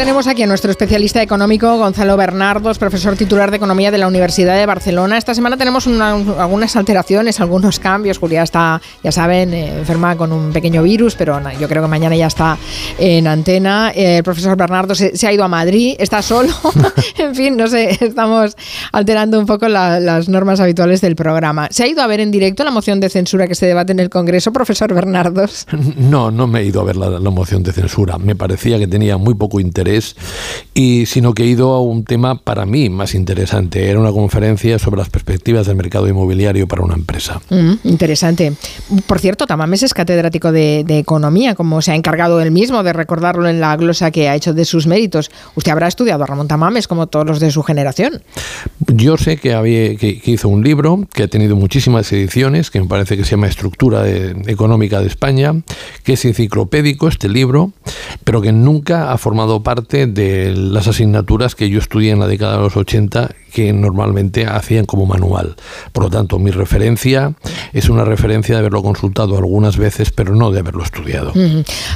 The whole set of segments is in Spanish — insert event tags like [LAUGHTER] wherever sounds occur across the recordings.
tenemos aquí a nuestro especialista económico, Gonzalo Bernardos, profesor titular de Economía de la Universidad de Barcelona. Esta semana tenemos algunas alteraciones, algunos cambios. Julia está, ya saben, eh, enferma con un pequeño virus, pero yo creo que mañana ya está en antena. Eh, el profesor Bernardo se, ha ido a Madrid, está solo. [LAUGHS] en fin, no sé, estamos alterando un poco las normas habituales del programa. ¿Se ha ido a ver en directo la moción de censura que se debate en el Congreso, profesor Bernardos? No, no me he ido a ver la, la moción de censura. Me parecía que tenía muy poco interés, y sino que he ido a un tema para mí más interesante. Era una conferencia sobre las perspectivas del mercado inmobiliario para una empresa. Mm, interesante. Por cierto, Tamames es catedrático de, Economía, como se ha encargado él mismo de recordarlo en la glosa que ha hecho de sus méritos. Usted habrá estudiado a Ramón Tamames como todos los de su generación. Yo sé que, había, que, hizo un libro que ha tenido muchísimas ediciones, que me parece que se llama Estructura Económica de España, que es enciclopédico este libro, pero que nunca ha formado parte de las asignaturas que yo estudié en la década de los 80 que normalmente hacían como manual. Por lo tanto, mi referencia es una referencia de haberlo consultado algunas veces, pero no de haberlo estudiado.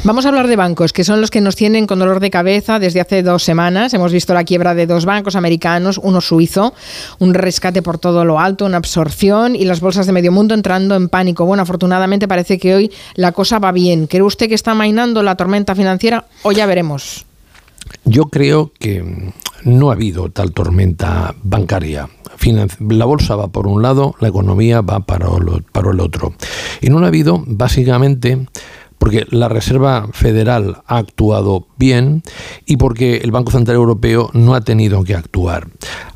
Vamos a hablar de bancos, que son los que nos tienen con dolor de cabeza desde hace dos semanas. Hemos visto la quiebra de dos bancos americanos, uno suizo, un rescate por todo lo alto, una absorción y las bolsas de medio mundo entrando en pánico. Bueno, afortunadamente parece que hoy la cosa va bien. ¿Cree usted que está mainando la tormenta financiera o ya veremos? Yo creo que no ha habido tal tormenta bancaria. La bolsa va por un lado, la economía va para el otro. Y no ha habido básicamente porque la Reserva Federal ha actuado bien y porque el Banco Central Europeo no ha tenido que actuar.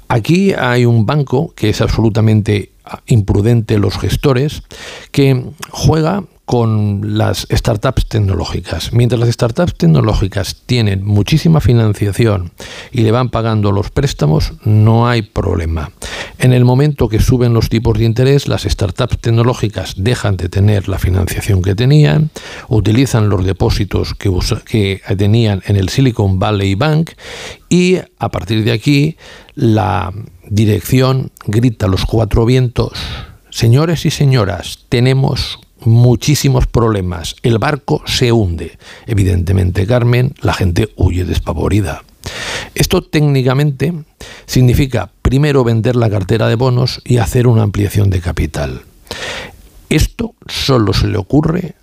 Aquí hay un banco que es absolutamente imprudente los gestores, que juega con las startups tecnológicas. Mientras las startups tecnológicas tienen muchísima financiación y le van pagando los préstamos, no hay problema. En el momento que suben los tipos de interés, las startups tecnológicas dejan de tener la financiación que tenían, utilizan los depósitos que, tenían en el Silicon Valley Bank y a partir de aquí la dirección grita a los cuatro vientos. Señores y señoras, tenemos muchísimos problemas. El barco se hunde. Evidentemente, Carmen, la gente huye despavorida. Esto técnicamente significa primero vender la cartera de bonos y hacer una ampliación de capital. Esto solo se le ocurre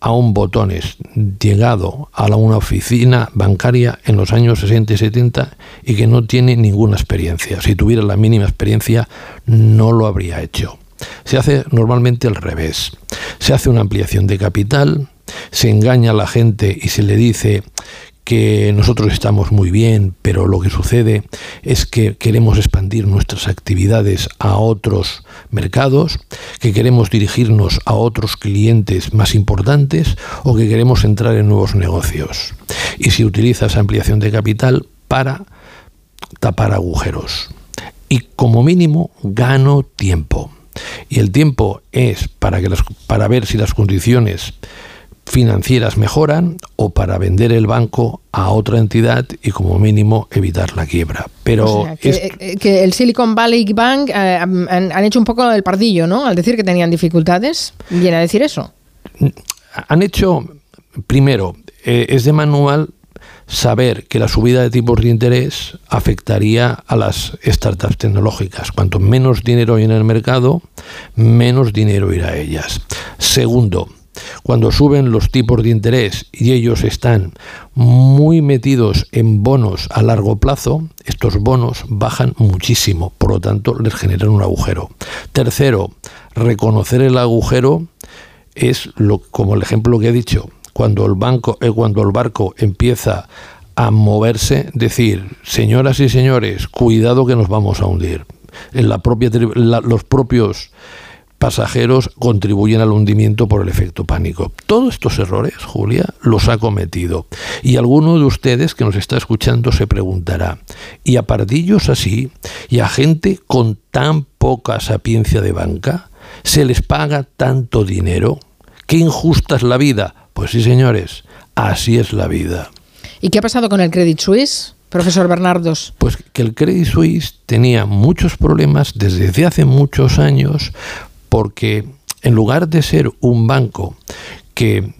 a un botones llegado a una oficina bancaria en los años 60 y 70 y que no tiene ninguna experiencia. Si tuviera la mínima experiencia, no lo habría hecho. Se hace normalmente al revés. Se hace una ampliación de capital, se engaña a la gente y se le dice que nosotros estamos muy bien, pero lo que sucede es que queremos expandir nuestras actividades a otros mercados, que queremos dirigirnos a otros clientes más importantes o que queremos entrar en nuevos negocios. Y se utiliza esa ampliación de capital para tapar agujeros. Y como mínimo gano tiempo. Y el tiempo es para, que para ver si las condiciones financieras mejoran o para vender el banco a otra entidad y como mínimo evitar la quiebra. Pero eh, que, el Silicon Valley Bank eh, han, hecho un poco el pardillo, ¿no? Al decir que tenían dificultades, viene a decir eso. Han hecho, primero, eh, es de manual saber que la subida de tipos de interés afectaría a las startups tecnológicas. Cuanto menos dinero hay en el mercado, menos dinero irá a ellas. Segundo, cuando suben los tipos de interés y ellos están muy metidos en bonos a largo plazo, estos bonos bajan muchísimo, por lo tanto les generan un agujero. Tercero, reconocer el agujero es lo, como el ejemplo que he dicho, cuando el banco, eh, cuando el barco empieza a moverse, decir, señoras y señores, cuidado que nos vamos a hundir. En la propia, los propios pasajeros contribuyen al hundimiento por el efecto pánico. Todos estos errores, Julia, los ha cometido. Y alguno de ustedes que nos está escuchando se preguntará, ¿y a pardillos así, y a gente con tan poca sapiencia de banca, se les paga tanto dinero? ¿Qué injusta es la vida? Pues sí, señores, así es la vida. ¿Y qué ha pasado con el Credit Suisse? Profesor Bernardos. Pues que el Credit Suisse tenía muchos problemas desde hace muchos años porque en lugar de ser un banco que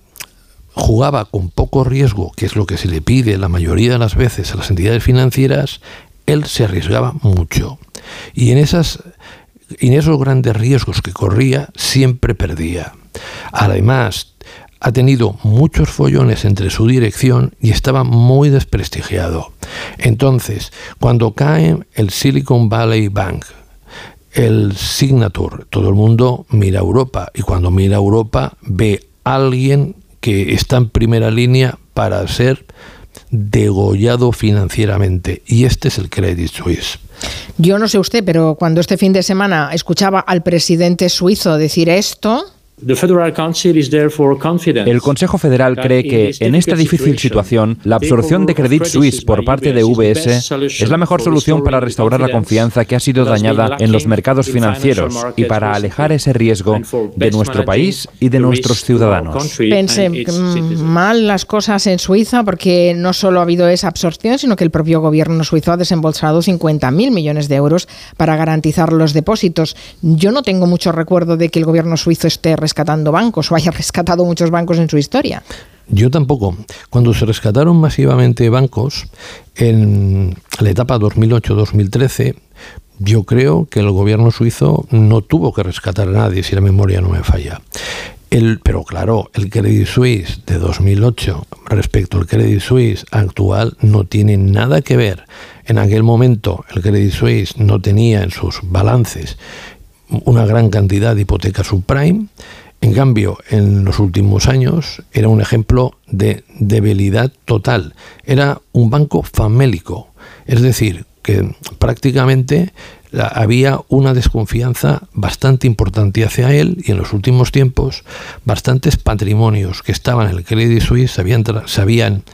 jugaba con poco riesgo, que es lo que se le pide la mayoría de las veces a las entidades financieras, él se arriesgaba mucho. Y en, esas, en esos grandes riesgos que corría, siempre perdía. Además, ha tenido muchos follones entre su dirección y estaba muy desprestigiado. Entonces, cuando cae el Silicon Valley Bank, el Signature, todo el mundo mira a Europa y cuando mira a Europa ve a alguien que está en primera línea para ser degollado financieramente y este es el Credit Suisse. Yo no sé usted, pero cuando este fin de semana escuchaba al presidente suizo decir esto, el Consejo Federal cree que en esta difícil situación, la absorción de Credit Suisse por parte de UBS es la mejor solución para restaurar la confianza que ha sido dañada en los mercados financieros y para alejar ese riesgo de nuestro país y de nuestros ciudadanos. Pensé mm, mal las cosas en Suiza porque no solo ha habido esa absorción, sino que el propio gobierno suizo ha desembolsado 50.000 millones de euros para garantizar los depósitos. Yo no tengo mucho recuerdo de que el gobierno suizo esté rescatando bancos o haya [LAUGHS] rescatado muchos bancos en su historia. Yo tampoco. Cuando se rescataron masivamente bancos en la etapa 2008-2013, yo creo que el gobierno suizo no tuvo que rescatar a nadie, si la memoria no me falla. El, pero claro, el Credit Suisse de 2008 respecto al Credit Suisse actual no tiene nada que ver. En aquel momento el Credit Suisse no tenía en sus balances una gran cantidad de hipotecas subprime en cambio, en los últimos años era un ejemplo de debilidad total. Era un banco famélico, es decir, que prácticamente había una desconfianza bastante importante hacia él y en los últimos tiempos bastantes patrimonios que estaban en el Credit Suisse se habían, se habían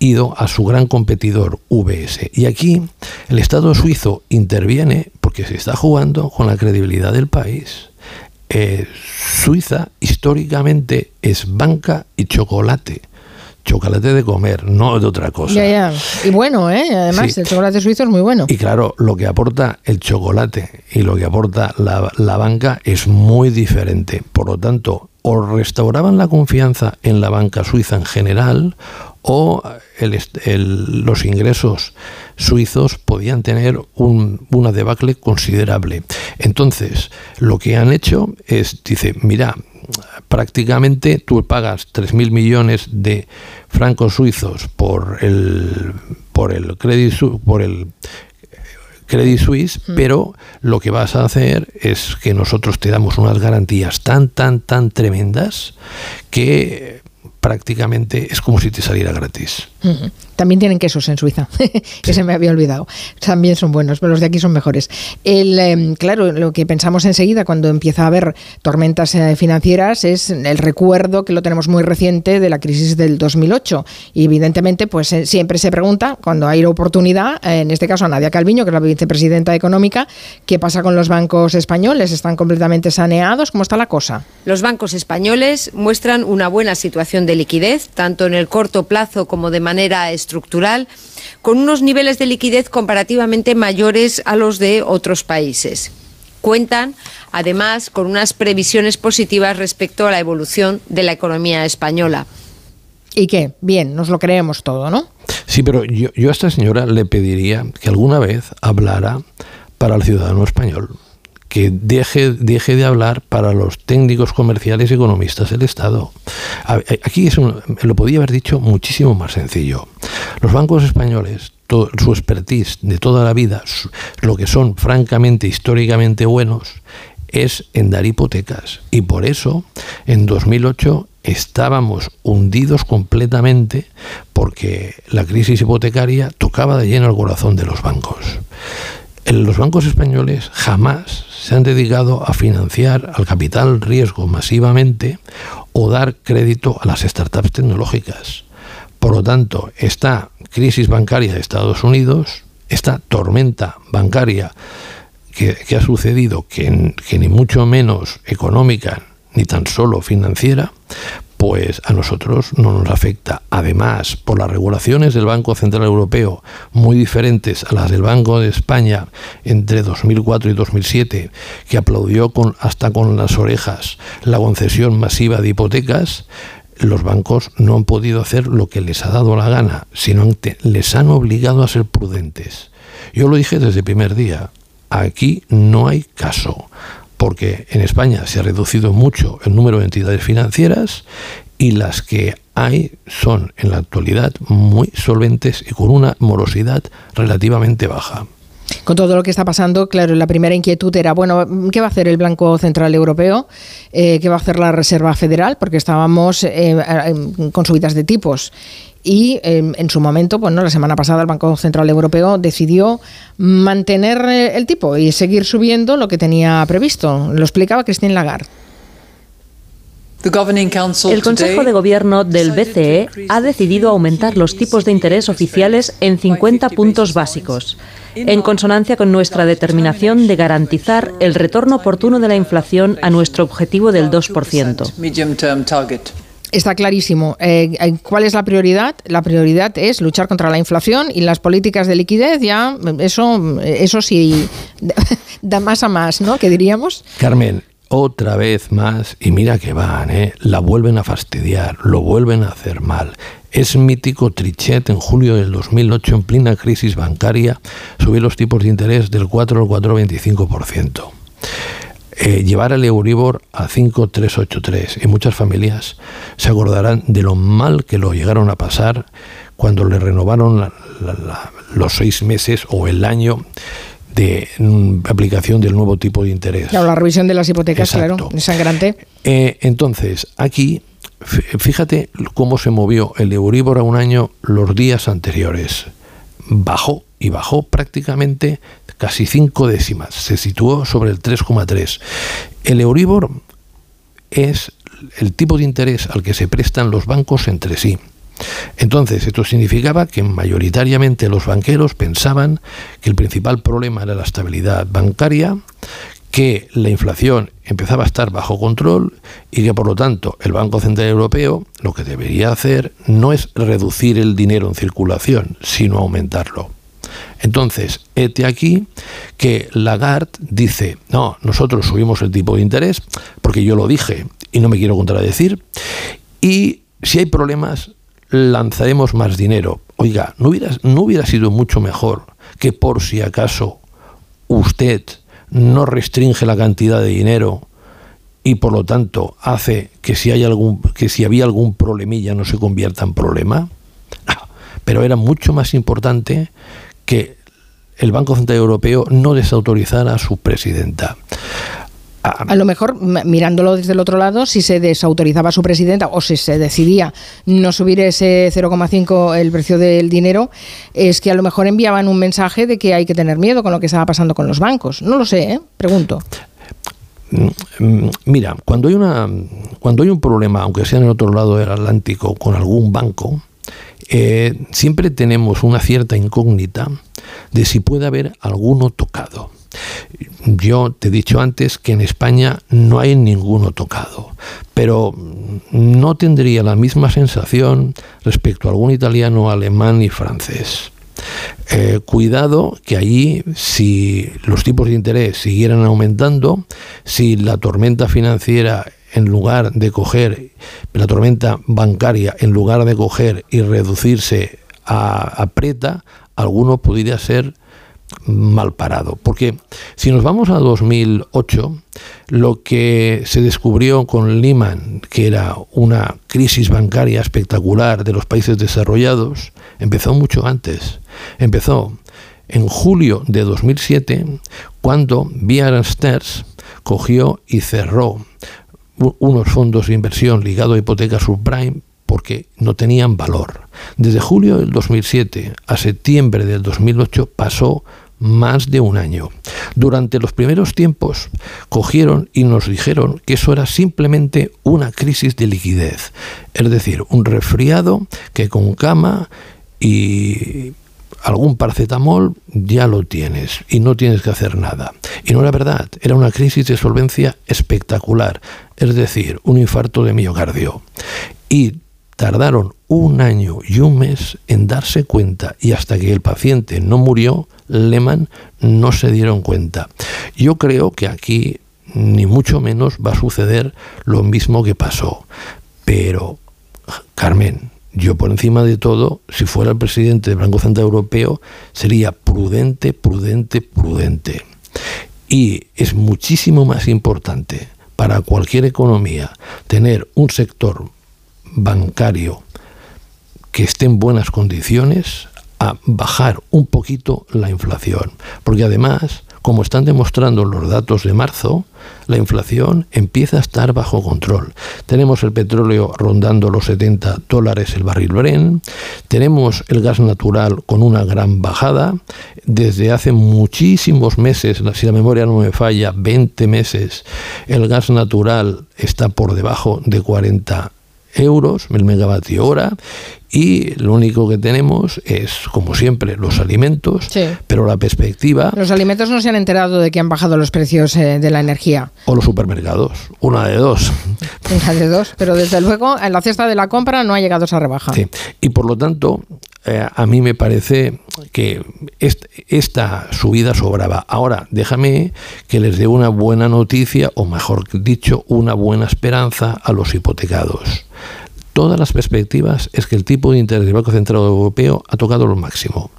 ido a su gran competidor VS. Y aquí el Estado suizo interviene porque se está jugando con la credibilidad del país. Eh, Suiza históricamente es banca y chocolate. Chocolate de comer, no de otra cosa. Ya, ya. Y bueno, ¿eh? además el chocolate suizo es muy bueno. Y claro, lo que aporta el chocolate y lo que aporta la, la banca es muy diferente. Por lo tanto, o restauraban la confianza en la banca suiza en general o los ingresos suizos podían tener un, una debacle considerable. Entonces, lo que han hecho es, dice, mira, prácticamente tú pagas 3.000 millones de francos suizos por el, por el Credit, por el Credit Suisse, mm. pero lo que vas a hacer es que nosotros te damos unas garantías tan, tan, tan tremendas que prácticamente es como si te saliera gratis. También tienen quesos en Suiza, [LAUGHS] que se me había olvidado. También son buenos, pero los de aquí son mejores. El, em, claro, lo que pensamos enseguida cuando empieza a haber tormentas eh, financieras es el recuerdo que lo tenemos muy reciente de la crisis del 2008. Y evidentemente, pues eh, siempre se pregunta, cuando hay oportunidad, eh, en este caso a Nadia Calviño, que es la vicepresidenta económica, ¿qué pasa con los bancos españoles? ¿Están completamente saneados? ¿Cómo está la cosa? Los bancos españoles muestran una buena situación de liquidez, tanto en el corto plazo como de manera estructural, con unos niveles de liquidez comparativamente mayores a los de otros países. Cuentan, además, con unas previsiones positivas respecto a la evolución de la economía española. ¿Y qué? Bien, nos lo creemos todo, ¿no? Sí, pero yo, yo a esta señora le pediría que alguna vez hablara para el ciudadano español que deje, deje de hablar para los técnicos comerciales y economistas del Estado. Aquí es lo podía haber dicho muchísimo más sencillo. Los bancos españoles, su expertise de toda la vida, lo que son francamente, históricamente buenos, es en dar hipotecas. Y por eso, en 2008 estábamos hundidos completamente porque la crisis hipotecaria tocaba de lleno el corazón de los bancos. Los bancos españoles jamás se han dedicado a financiar al capital riesgo masivamente o dar crédito a las startups tecnológicas. Por lo tanto, esta crisis bancaria de Estados Unidos, esta tormenta bancaria que, ha sucedido, que ni mucho menos económica ni tan solo financiera, pues a nosotros no nos afecta. Además, por las regulaciones del Banco Central Europeo, muy diferentes a las del Banco de España entre 2004 y 2007, que aplaudió con, hasta con las orejas la concesión masiva de hipotecas, los bancos no han podido hacer lo que les ha dado la gana, sino que les han obligado a ser prudentes. Yo lo dije desde el primer día, aquí no hay caso, porque en España se ha reducido mucho el número de entidades financieras y las que hay son en la actualidad muy solventes y con una morosidad relativamente baja. Con todo lo que está pasando, claro, la primera inquietud era, bueno, ¿qué va a hacer el Banco Central Europeo? Eh, ¿Qué va a hacer la Reserva Federal? Porque estábamos eh, con subidas de tipos. Y em, en su momento, bueno, la semana pasada el Banco Central Europeo decidió mantener eh, el tipo y seguir subiendo lo que tenía previsto. Lo explicaba Christine Lagarde. El Consejo de Gobierno del BCE ha decidido aumentar los tipos de interés oficiales en 50 puntos básicos, en consonancia con nuestra determinación de garantizar el retorno oportuno de la inflación a nuestro objetivo del 2%. Está clarísimo. Eh, eh, ¿Cuál es la prioridad? La prioridad es luchar contra la inflación y las políticas de liquidez ya, eso, eso sí, [LAUGHS] da más a más, ¿no? ¿Qué diríamos? Carmen, otra vez más, y mira que van, ¿eh? la vuelven a fastidiar, lo vuelven a hacer mal. Es mítico Trichet en julio del 2008, en plena crisis bancaria, subió los tipos de interés del 4 al 4,25%. Eh, llevar al Euribor a 5,383 y muchas familias se acordarán de lo mal que lo llegaron a pasar cuando le renovaron los seis meses o el año de mm, aplicación del nuevo tipo de interés. Claro, la revisión de las hipotecas, claro, es sangrante. Eh, entonces, aquí, fíjate cómo se movió el Euribor a un año los días anteriores. Bajó y bajó prácticamente casi cinco décimas. Se situó sobre el 3,3. El Euribor es el tipo de interés al que se prestan los bancos entre sí. Entonces, esto significaba que mayoritariamente los banqueros pensaban que el principal problema era la estabilidad bancaria, que la inflación empezaba a estar bajo control y que por lo tanto el Banco Central Europeo lo que debería hacer no es reducir el dinero en circulación, sino aumentarlo. Entonces, este aquí que Lagarde dice, no, nosotros subimos el tipo de interés, porque yo lo dije y no me quiero contradecir, y si hay problemas, lanzaremos más dinero. Oiga, ¿no hubiera, ¿no hubiera sido mucho mejor que por si acaso usted no restringe la cantidad de dinero y por lo tanto hace que si hay algún que si había algún problemilla no se convierta en problema? [LAUGHS] pero era mucho más importante que el Banco Central Europeo no desautorizara a su presidenta. A lo mejor, mirándolo desde el otro lado, si se desautorizaba a su presidenta o si se decidía no subir ese 0,5 el precio del dinero, es que a lo mejor enviaban un mensaje de que hay que tener miedo con lo que estaba pasando con los bancos. No lo sé, ¿eh? pregunto. Mm, mira, cuando hay, una, cuando hay un problema, aunque sea en el otro lado del Atlántico, con algún banco, eh, siempre tenemos una cierta incógnita de si puede haber alguno tocado. Yo te he dicho antes que en España no hay ninguno tocado, pero no tendría la misma sensación respecto a algún italiano, alemán y francés. Eh, cuidado que allí, si los tipos de interés siguieran aumentando, si la tormenta financiera en lugar de coger, la tormenta bancaria en lugar de coger y reducirse a, aprieta, alguno podría ser mal parado. Porque si nos vamos a 2008, lo que se descubrió con Lehman, que era una crisis bancaria espectacular de los países desarrollados, empezó mucho antes. Empezó en julio de 2007, cuando Bear Stearns cogió y cerró unos fondos de inversión ligados a hipotecas subprime porque no tenían valor. Desde julio del 2007 a septiembre del 2008 pasó más de un año. Durante los primeros tiempos cogieron y nos dijeron que eso era simplemente una crisis de liquidez, es decir, un resfriado que con cama y algún paracetamol ya lo tienes y no tienes que hacer nada. Y no era verdad, era una crisis de solvencia espectacular, es decir, un infarto de miocardio. Y tardaron un año y un mes en darse cuenta y hasta que el paciente no murió, Lehman no se dieron cuenta. Yo creo que aquí ni mucho menos va a suceder lo mismo que pasó, pero Carmen, yo por encima de todo, si fuera el presidente del Banco Central Europeo, sería prudente, prudente, prudente. Y es muchísimo más importante para cualquier economía tener un sector bancario que esté en buenas condiciones a bajar un poquito la inflación. Porque además, como están demostrando los datos de marzo, la inflación empieza a estar bajo control. Tenemos el petróleo rondando los 70 dólares el barril Bren, tenemos el gas natural con una gran bajada, desde hace muchísimos meses, si la memoria no me falla, 20 meses, el gas natural está por debajo de 40 euros el megavatio hora y lo único que tenemos es, como siempre, los alimentos, pero la perspectiva... Los alimentos no se han enterado de que han bajado los precios eh, de la energía. O los supermercados, una de dos. [LAUGHS] Una de dos, pero desde luego en la cesta de la compra no ha llegado esa rebaja. Sí. Y por lo tanto, eh, a mí me parece que esta subida sobraba. Ahora, déjame que les dé una buena noticia, o mejor dicho, una buena esperanza a los hipotecados todas las perspectivas es que el tipo de interés del Banco Central Europeo ha tocado lo máximo.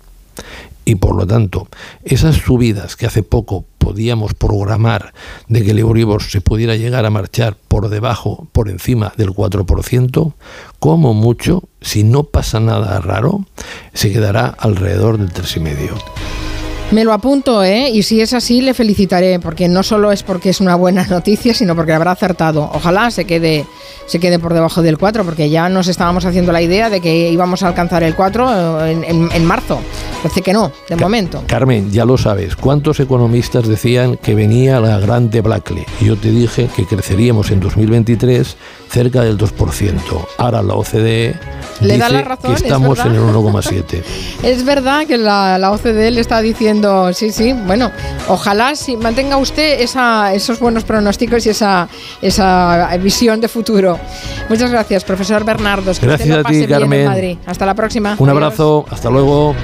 Y por lo tanto, esas subidas que hace poco podíamos programar de que el Euribor se pudiera llegar a marchar por debajo, por encima del 4%, como mucho, si no pasa nada raro, se quedará alrededor del 3,5%. Me lo apunto, ¿eh? Y si es así, le felicitaré, porque no solo es porque es una buena noticia, sino porque habrá acertado. Ojalá se quede, se quede por debajo del 4, porque ya nos estábamos haciendo la idea de que íbamos a alcanzar el 4 eh, en, marzo. Parece que no, de momento. Carmen, ya lo sabes, ¿cuántos economistas decían que venía la grande Blackley? Y yo te dije que creceríamos en 2023 cerca del 2%. Ahora la OCDE le da la razón, que estamos en el 1,7. [LAUGHS] es verdad que la, la, OCDE le está diciendo, sí, sí, bueno, ojalá si mantenga usted esa, esos buenos pronósticos y esa, esa visión de futuro. Muchas gracias, profesor Bernardo. gracias a ti, Carmen. Hasta la próxima. Un abrazo, hasta luego.